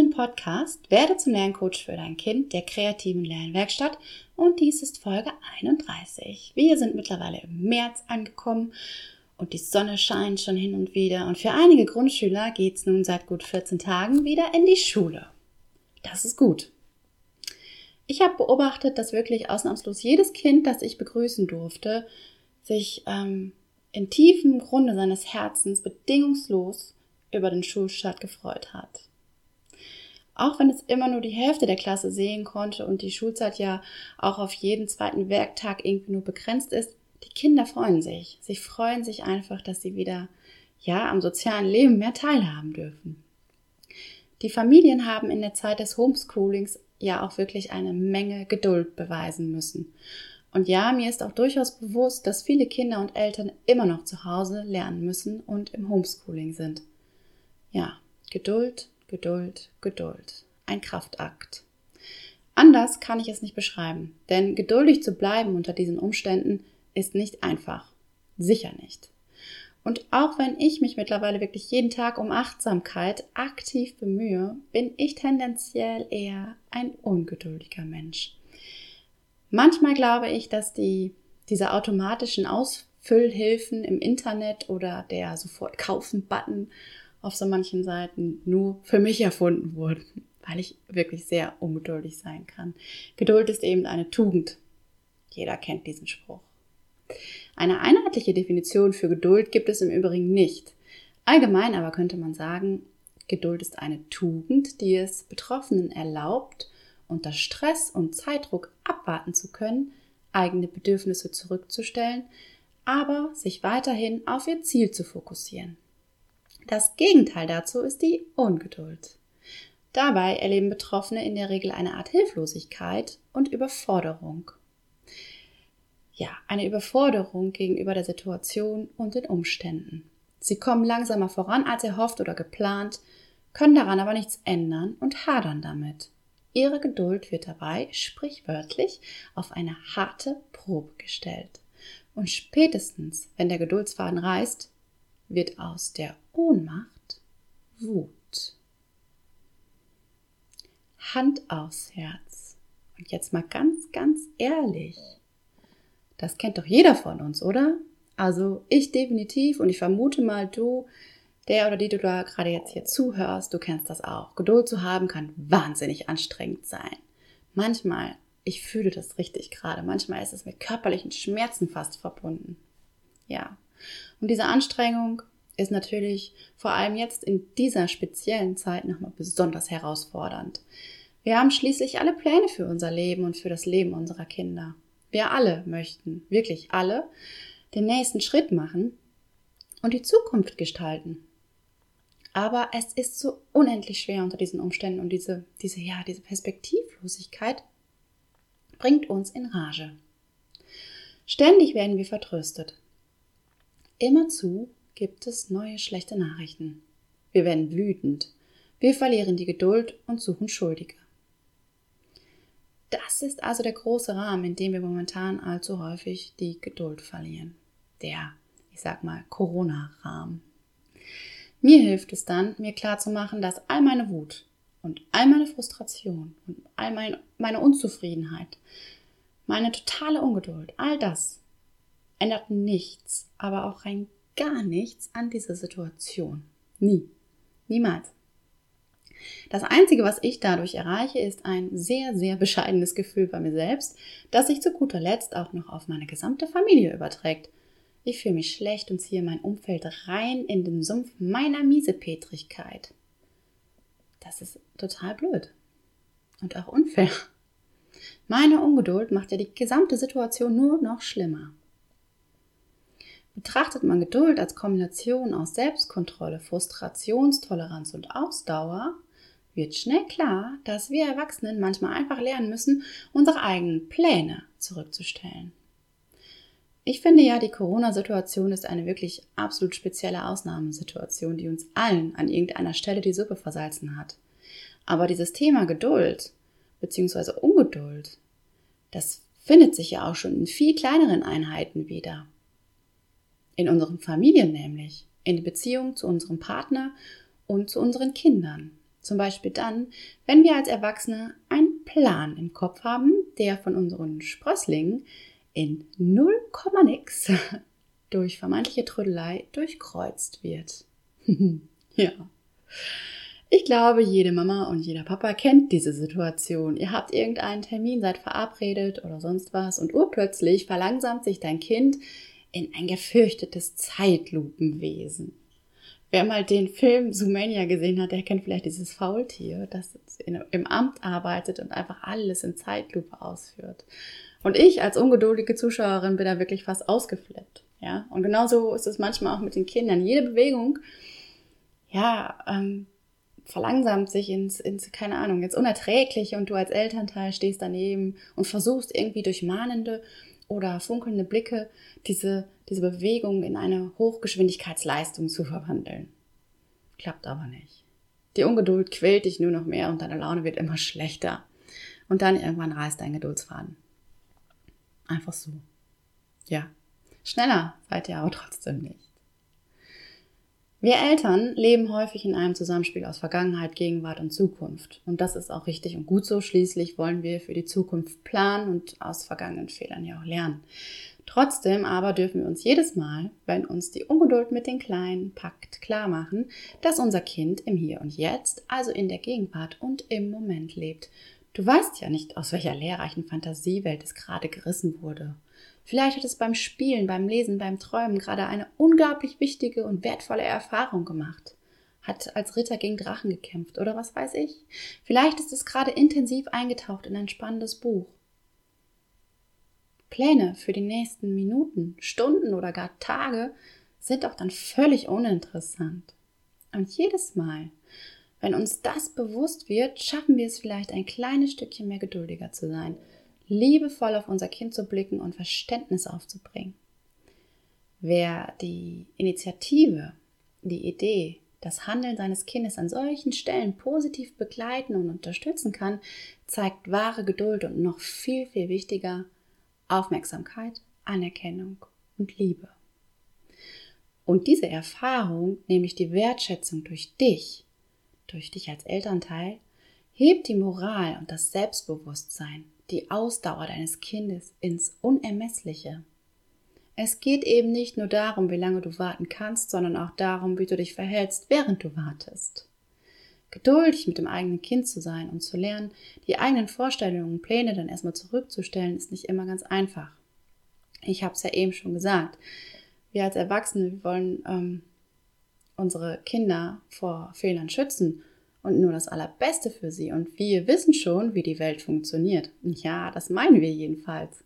Den Podcast Werde zum Lerncoach für dein Kind der kreativen Lernwerkstatt und dies ist Folge 31. Wir sind mittlerweile im März angekommen und die Sonne scheint schon hin und wieder und für einige Grundschüler geht es nun seit gut 14 Tagen wieder in die Schule. Das ist gut. Ich habe beobachtet, dass wirklich ausnahmslos jedes Kind, das ich begrüßen durfte, sich ähm, in tiefem Grunde seines Herzens bedingungslos über den Schulstart gefreut hat auch wenn es immer nur die Hälfte der Klasse sehen konnte und die Schulzeit ja auch auf jeden zweiten Werktag irgendwie nur begrenzt ist, die Kinder freuen sich. Sie freuen sich einfach, dass sie wieder, ja, am sozialen Leben mehr teilhaben dürfen. Die Familien haben in der Zeit des Homeschoolings ja auch wirklich eine Menge Geduld beweisen müssen. Und ja, mir ist auch durchaus bewusst, dass viele Kinder und Eltern immer noch zu Hause lernen müssen und im Homeschooling sind. Ja, Geduld Geduld, Geduld. Ein Kraftakt. Anders kann ich es nicht beschreiben, denn geduldig zu bleiben unter diesen Umständen ist nicht einfach. Sicher nicht. Und auch wenn ich mich mittlerweile wirklich jeden Tag um Achtsamkeit aktiv bemühe, bin ich tendenziell eher ein ungeduldiger Mensch. Manchmal glaube ich, dass die, diese automatischen Ausfüllhilfen im Internet oder der sofort kaufen Button auf so manchen Seiten nur für mich erfunden wurden, weil ich wirklich sehr ungeduldig sein kann. Geduld ist eben eine Tugend. Jeder kennt diesen Spruch. Eine einheitliche Definition für Geduld gibt es im Übrigen nicht. Allgemein aber könnte man sagen, Geduld ist eine Tugend, die es Betroffenen erlaubt, unter Stress und Zeitdruck abwarten zu können, eigene Bedürfnisse zurückzustellen, aber sich weiterhin auf ihr Ziel zu fokussieren. Das Gegenteil dazu ist die Ungeduld. Dabei erleben Betroffene in der Regel eine Art Hilflosigkeit und Überforderung. Ja, eine Überforderung gegenüber der Situation und den Umständen. Sie kommen langsamer voran als erhofft oder geplant, können daran aber nichts ändern und hadern damit. Ihre Geduld wird dabei sprichwörtlich auf eine harte Probe gestellt. Und spätestens, wenn der Geduldsfaden reißt, wird aus der Ohnmacht Wut. Hand aufs Herz. Und jetzt mal ganz, ganz ehrlich. Das kennt doch jeder von uns, oder? Also ich definitiv und ich vermute mal, du, der oder die du da gerade jetzt hier zuhörst, du kennst das auch. Geduld zu haben kann wahnsinnig anstrengend sein. Manchmal, ich fühle das richtig gerade, manchmal ist es mit körperlichen Schmerzen fast verbunden. Ja, und diese Anstrengung ist natürlich vor allem jetzt in dieser speziellen Zeit nochmal besonders herausfordernd. Wir haben schließlich alle Pläne für unser Leben und für das Leben unserer Kinder. Wir alle möchten, wirklich alle, den nächsten Schritt machen und die Zukunft gestalten. Aber es ist so unendlich schwer unter diesen Umständen und diese, diese, ja, diese Perspektivlosigkeit bringt uns in Rage. Ständig werden wir vertröstet. Immerzu gibt es neue schlechte Nachrichten. Wir werden wütend. Wir verlieren die Geduld und suchen Schuldige. Das ist also der große Rahmen, in dem wir momentan allzu häufig die Geduld verlieren. Der, ich sag mal, Corona-Rahmen. Mir hilft es dann, mir klarzumachen, dass all meine Wut und all meine Frustration und all mein, meine Unzufriedenheit, meine totale Ungeduld, all das ändert nichts, aber auch rein gar nichts an dieser Situation. Nie. Niemals. Das Einzige, was ich dadurch erreiche, ist ein sehr, sehr bescheidenes Gefühl bei mir selbst, das sich zu guter Letzt auch noch auf meine gesamte Familie überträgt. Ich fühle mich schlecht und ziehe mein Umfeld rein in den Sumpf meiner Miesepetrigkeit. Das ist total blöd. Und auch unfair. Meine Ungeduld macht ja die gesamte Situation nur noch schlimmer. Betrachtet man Geduld als Kombination aus Selbstkontrolle, Frustrationstoleranz und Ausdauer, wird schnell klar, dass wir Erwachsenen manchmal einfach lernen müssen, unsere eigenen Pläne zurückzustellen. Ich finde ja, die Corona-Situation ist eine wirklich absolut spezielle Ausnahmesituation, die uns allen an irgendeiner Stelle die Suppe versalzen hat. Aber dieses Thema Geduld bzw. Ungeduld, das findet sich ja auch schon in viel kleineren Einheiten wieder. In unseren Familien nämlich, in der Beziehung zu unserem Partner und zu unseren Kindern. Zum Beispiel dann, wenn wir als Erwachsene einen Plan im Kopf haben, der von unseren Sprösslingen in 0, nix durch vermeintliche Trödelei durchkreuzt wird. ja. Ich glaube, jede Mama und jeder Papa kennt diese Situation. Ihr habt irgendeinen Termin, seid verabredet oder sonst was und urplötzlich verlangsamt sich dein Kind in ein gefürchtetes Zeitlupenwesen. Wer mal den Film Sumania gesehen hat, der kennt vielleicht dieses Faultier, das im Amt arbeitet und einfach alles in Zeitlupe ausführt. Und ich als ungeduldige Zuschauerin bin da wirklich fast ausgeflippt. Ja, und genauso ist es manchmal auch mit den Kindern. Jede Bewegung, ja, ähm, verlangsamt sich ins, ins, keine Ahnung, jetzt unerträgliche und du als Elternteil stehst daneben und versuchst irgendwie durch mahnende oder funkelnde Blicke diese, diese Bewegung in eine Hochgeschwindigkeitsleistung zu verwandeln. Klappt aber nicht. Die Ungeduld quält dich nur noch mehr und deine Laune wird immer schlechter. Und dann irgendwann reißt dein Geduldsfaden. Einfach so. Ja. Schneller seid ihr aber trotzdem nicht. Wir Eltern leben häufig in einem Zusammenspiel aus Vergangenheit, Gegenwart und Zukunft. Und das ist auch richtig und gut so. Schließlich wollen wir für die Zukunft planen und aus vergangenen Fehlern ja auch lernen. Trotzdem aber dürfen wir uns jedes Mal, wenn uns die Ungeduld mit den Kleinen packt, klar machen, dass unser Kind im Hier und Jetzt, also in der Gegenwart und im Moment lebt. Du weißt ja nicht, aus welcher lehrreichen Fantasiewelt es gerade gerissen wurde. Vielleicht hat es beim Spielen, beim Lesen, beim Träumen gerade eine unglaublich wichtige und wertvolle Erfahrung gemacht. Hat als Ritter gegen Drachen gekämpft oder was weiß ich. Vielleicht ist es gerade intensiv eingetaucht in ein spannendes Buch. Pläne für die nächsten Minuten, Stunden oder gar Tage sind auch dann völlig uninteressant. Und jedes Mal, wenn uns das bewusst wird, schaffen wir es vielleicht ein kleines Stückchen mehr geduldiger zu sein, liebevoll auf unser Kind zu blicken und Verständnis aufzubringen. Wer die Initiative, die Idee, das Handeln seines Kindes an solchen Stellen positiv begleiten und unterstützen kann, zeigt wahre Geduld und noch viel, viel wichtiger Aufmerksamkeit, Anerkennung und Liebe. Und diese Erfahrung, nämlich die Wertschätzung durch dich, durch dich als Elternteil, hebt die Moral und das Selbstbewusstsein die Ausdauer deines Kindes ins Unermessliche. Es geht eben nicht nur darum, wie lange du warten kannst, sondern auch darum, wie du dich verhältst, während du wartest. Geduldig mit dem eigenen Kind zu sein und zu lernen, die eigenen Vorstellungen und Pläne dann erstmal zurückzustellen, ist nicht immer ganz einfach. Ich habe es ja eben schon gesagt. Wir als Erwachsene wir wollen ähm, unsere Kinder vor Fehlern schützen und nur das Allerbeste für sie. Und wir wissen schon, wie die Welt funktioniert. Ja, das meinen wir jedenfalls.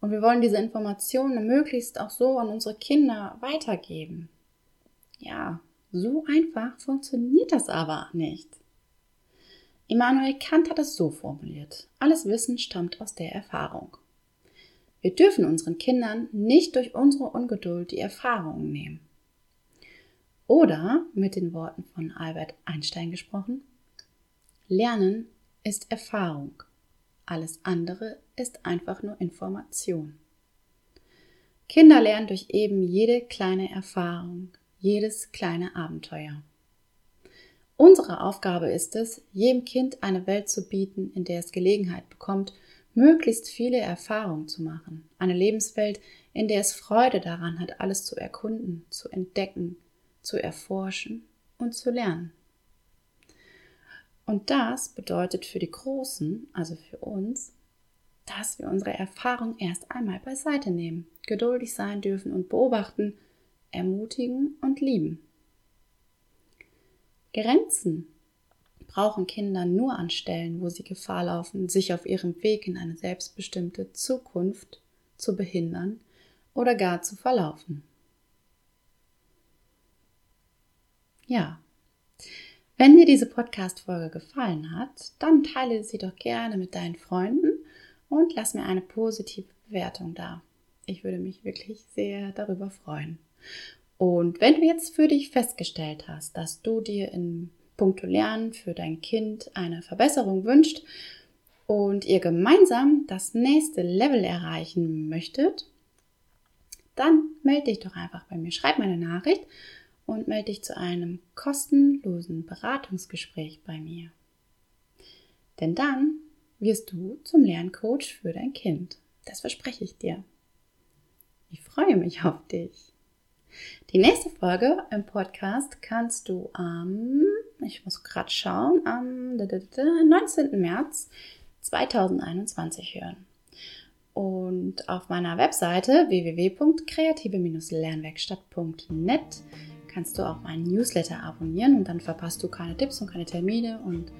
Und wir wollen diese Informationen möglichst auch so an unsere Kinder weitergeben. Ja, so einfach funktioniert das aber nicht. Immanuel Kant hat es so formuliert. Alles Wissen stammt aus der Erfahrung. Wir dürfen unseren Kindern nicht durch unsere Ungeduld die Erfahrungen nehmen. Oder mit den Worten von Albert Einstein gesprochen, Lernen ist Erfahrung, alles andere ist einfach nur Information. Kinder lernen durch eben jede kleine Erfahrung, jedes kleine Abenteuer. Unsere Aufgabe ist es, jedem Kind eine Welt zu bieten, in der es Gelegenheit bekommt, möglichst viele Erfahrungen zu machen. Eine Lebenswelt, in der es Freude daran hat, alles zu erkunden, zu entdecken, zu erforschen und zu lernen. Und das bedeutet für die Großen, also für uns, dass wir unsere Erfahrung erst einmal beiseite nehmen, geduldig sein dürfen und beobachten, ermutigen und lieben. Grenzen brauchen Kinder nur an Stellen, wo sie Gefahr laufen, sich auf ihrem Weg in eine selbstbestimmte Zukunft zu behindern oder gar zu verlaufen. Ja. Wenn dir diese Podcast-Folge gefallen hat, dann teile sie doch gerne mit deinen Freunden und lass mir eine positive Bewertung da. Ich würde mich wirklich sehr darüber freuen. Und wenn du jetzt für dich festgestellt hast, dass du dir in puncto Lernen für dein Kind eine Verbesserung wünscht und ihr gemeinsam das nächste Level erreichen möchtet, dann melde dich doch einfach bei mir. Schreib mir eine Nachricht und melde dich zu einem kostenlosen Beratungsgespräch bei mir. Denn dann wirst du zum Lerncoach für dein Kind. Das verspreche ich dir. Ich freue mich auf dich. Die nächste Folge im Podcast kannst du am, ich muss gerade schauen, am 19. März 2021 hören. Und auf meiner Webseite www.kreative-lernwerkstatt.net kannst du auch meinen Newsletter abonnieren und dann verpasst du keine Tipps und keine Termine und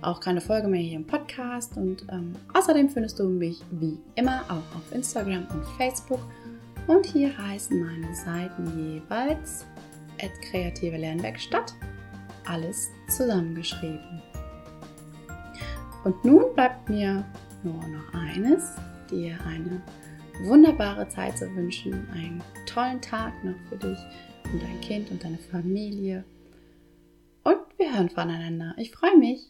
auch keine Folge mehr hier im Podcast. Und ähm, außerdem findest du mich wie immer auch auf Instagram und Facebook. Und hier heißen meine Seiten jeweils kreative Lernwerkstatt. Alles zusammengeschrieben. Und nun bleibt mir nur noch eines, dir eine wunderbare Zeit zu wünschen, einen tollen Tag noch für dich und dein Kind und deine Familie. Und wir hören voneinander. Ich freue mich.